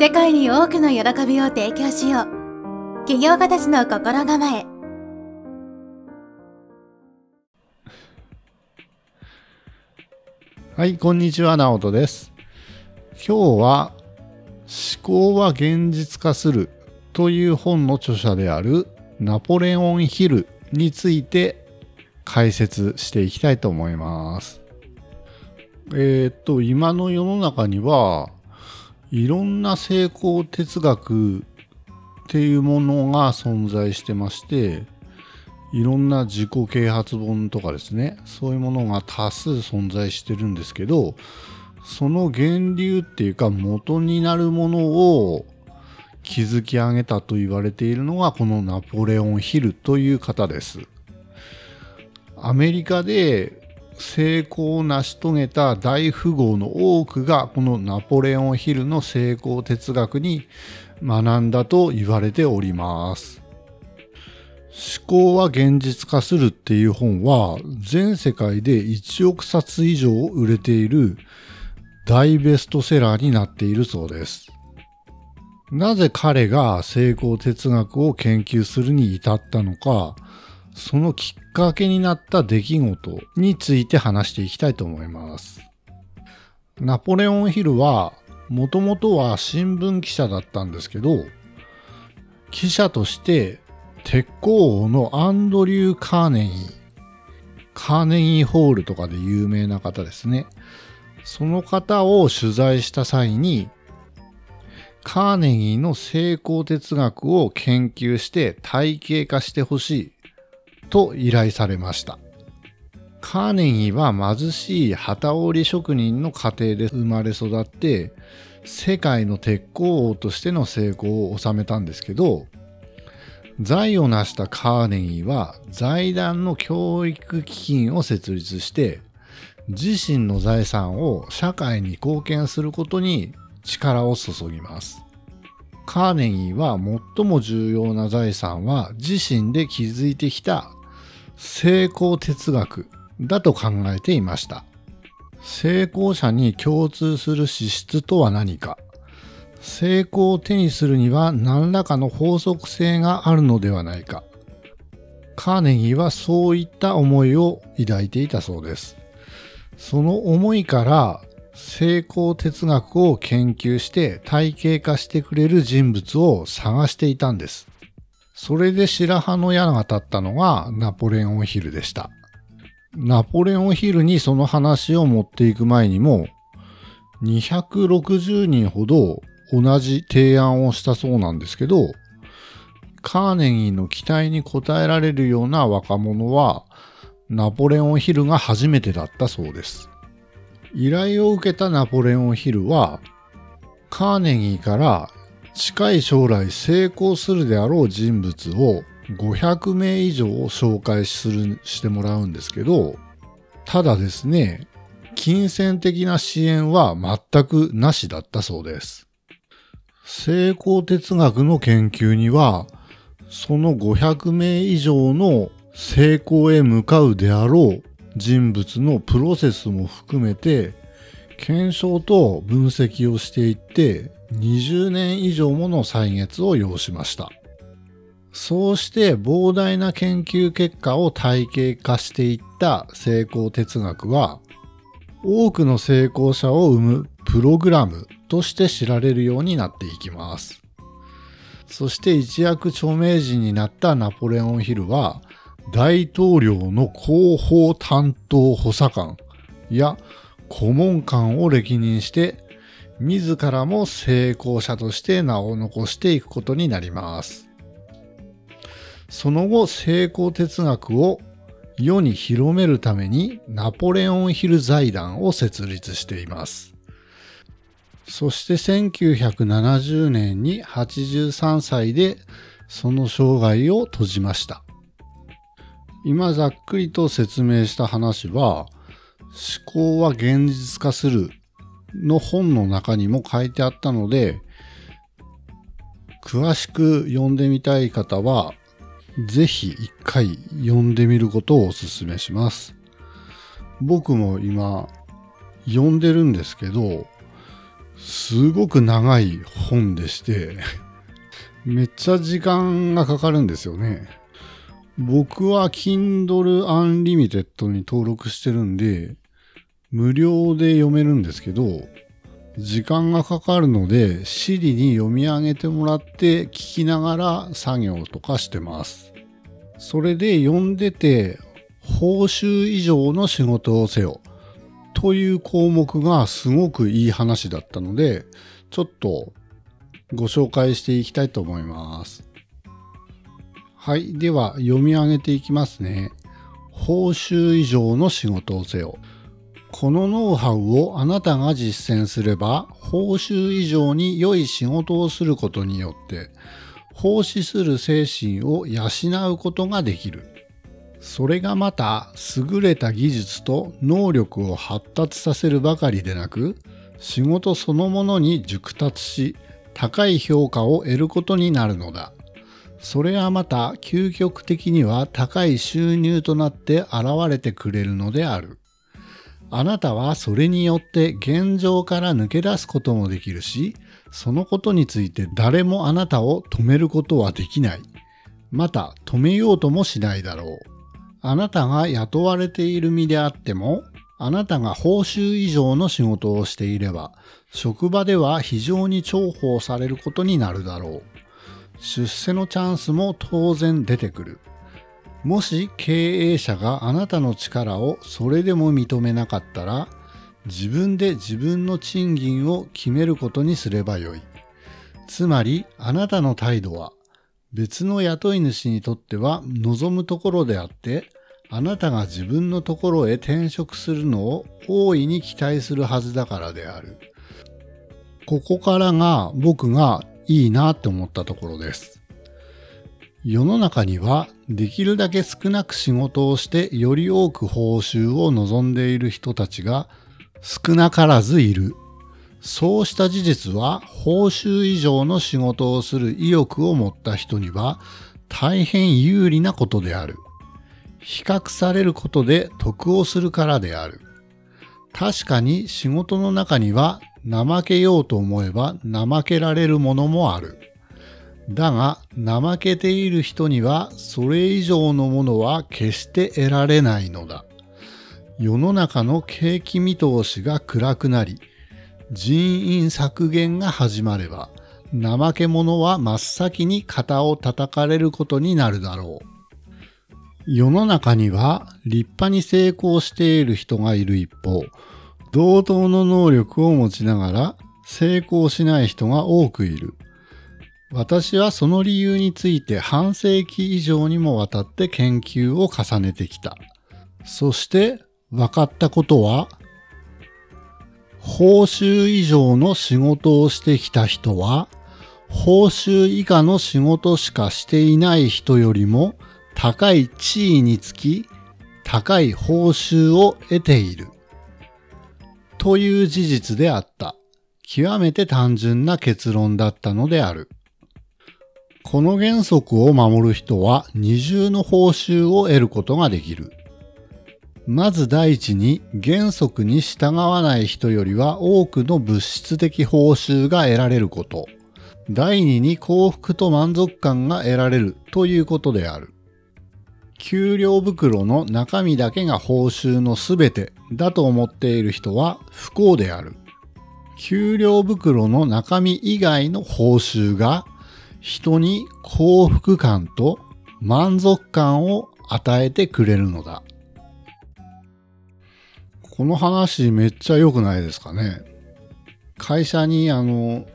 世界に多くの喜びを提供しよう起業家たちの心構えはい、こんにちは、直人です。今日は、思考は現実化するという本の著者であるナポレオン・ヒルについて解説していきたいと思います。えーっと、今の世の中には、いろんな成功哲学っていうものが存在してまして、いろんな自己啓発本とかですねそういうものが多数存在してるんですけどその源流っていうか元になるものを築き上げたと言われているのがこのナポレオン・ヒルという方です。アメリカで成功を成し遂げた大富豪の多くがこのナポレオン・ヒルの成功哲学に学んだと言われております。思考は現実化するっていう本は全世界で1億冊以上売れている大ベストセラーになっているそうです。なぜ彼が成功哲学を研究するに至ったのか、そのきっかけになった出来事について話していきたいと思います。ナポレオンヒルはもともとは新聞記者だったんですけど、記者として鉄鋼王のアンドリュー・カーネギー、カーネギーホールとかで有名な方ですね。その方を取材した際に、カーネギーの成功哲学を研究して体系化してほしいと依頼されました。カーネギーは貧しい旗織り職人の家庭で生まれ育って、世界の鉄鋼王としての成功を収めたんですけど、財を成したカーネギーは財団の教育基金を設立して自身の財産を社会に貢献することに力を注ぎます。カーネギーは最も重要な財産は自身で築いてきた成功哲学だと考えていました。成功者に共通する資質とは何か成功を手にするには何らかの法則性があるのではないか。カーネギーはそういった思いを抱いていたそうです。その思いから成功哲学を研究して体系化してくれる人物を探していたんです。それで白羽の矢が立ったのがナポレオンヒルでした。ナポレオンヒルにその話を持っていく前にも260人ほど同じ提案をしたそうなんですけど、カーネギーの期待に応えられるような若者は、ナポレオンヒルが初めてだったそうです。依頼を受けたナポレオンヒルは、カーネギーから近い将来成功するであろう人物を500名以上紹介するしてもらうんですけど、ただですね、金銭的な支援は全くなしだったそうです。成功哲学の研究には、その500名以上の成功へ向かうであろう人物のプロセスも含めて、検証と分析をしていって、20年以上もの歳月を要しました。そうして膨大な研究結果を体系化していった成功哲学は、多くの成功者を生むプログラムとして知られるようになっていきます。そして一躍著名人になったナポレオンヒルは、大統領の広報担当補佐官や顧問官を歴任して、自らも成功者として名を残していくことになります。その後、成功哲学を世に広めるためにナポレオンヒル財団を設立しています。そして1970年に83歳でその生涯を閉じました。今ざっくりと説明した話は、思考は現実化するの本の中にも書いてあったので、詳しく読んでみたい方は、ぜひ一回読んでみることをお勧めします。僕も今読んでるんですけど、すごく長い本でして、めっちゃ時間がかかるんですよね。僕は Kindle Unlimited に登録してるんで、無料で読めるんですけど、時間がかかるので、Siri に読み上げてもらって聞きながら作業とかしてます。それで読んでて、報酬以上の仕事をせよという項目がすごくいい話だったので、ちょっとご紹介していきたいと思います。はい。では、読み上げていきますね。報酬以上の仕事をせよ。このノウハウをあなたが実践すれば、報酬以上に良い仕事をすることによって、奉仕する精神を養うことができる。それがまた優れた技術と能力を発達させるばかりでなく、仕事そのものに熟達し、高い評価を得ることになるのだ。それはまた究極的には高い収入となって現れてくれるのである。あなたはそれによって現状から抜け出すこともできるし、そのことについて誰もあなたを止めることはできない。また止めようともしないだろう。あなたが雇われている身であっても、あなたが報酬以上の仕事をしていれば、職場では非常に重宝されることになるだろう。出世のチャンスも当然出てくる。もし経営者があなたの力をそれでも認めなかったら、自分で自分の賃金を決めることにすればよい。つまり、あなたの態度は、別の雇い主にとっては望むところであって、あなたが自分のところへ転職するのを大いに期待するはずだからである。ここからが僕がいいなって思ったところです。世の中にはできるだけ少なく仕事をしてより多く報酬を望んでいる人たちが少なからずいる。そうした事実は報酬以上の仕事をする意欲を持った人には大変有利なことである。比較されることで得をするからである。確かに仕事の中には怠けようと思えば怠けられるものもある。だが怠けている人にはそれ以上のものは決して得られないのだ。世の中の景気見通しが暗くなり、人員削減が始まれば、怠け者は真っ先に肩を叩かれることになるだろう。世の中には立派に成功している人がいる一方、同等の能力を持ちながら成功しない人が多くいる。私はその理由について半世紀以上にもわたって研究を重ねてきた。そして分かったことは、報酬以上の仕事をしてきた人は、報酬以下の仕事しかしていない人よりも高い地位につき、高い報酬を得ている。という事実であった。極めて単純な結論だったのである。この原則を守る人は二重の報酬を得ることができる。まず第一に原則に従わない人よりは多くの物質的報酬が得られること。第二に幸福と満足感が得られるということである。給料袋の中身だけが報酬のすべてだと思っている人は不幸である。給料袋の中身以外の報酬が人に幸福感と満足感を与えてくれるのだ。この話めっちゃ良くないですかね。会社にあの、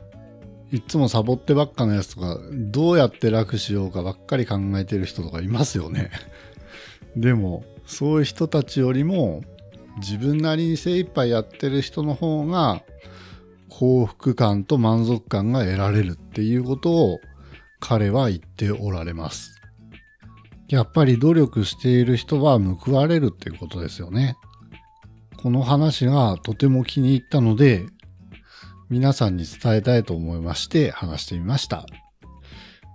いつもサボってばっかのやつとか、どうやって楽しようかばっかり考えてる人とかいますよね。でも、そういう人たちよりも、自分なりに精一杯やってる人の方が、幸福感と満足感が得られるっていうことを彼は言っておられます。やっぱり努力している人は報われるっていうことですよね。この話がとても気に入ったので、皆さんに伝えたいと思いまして話してみました。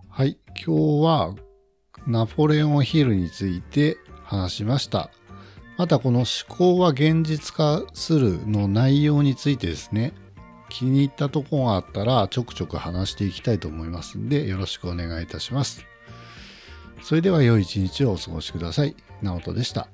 はい、今日はナポレオンヒルについて話しました。またこの思考は現実化するの内容についてですね、気に入ったとこがあったらちょくちょく話していきたいと思いますんでよろしくお願いいたします。それでは良い一日をお過ごしください。直人でした。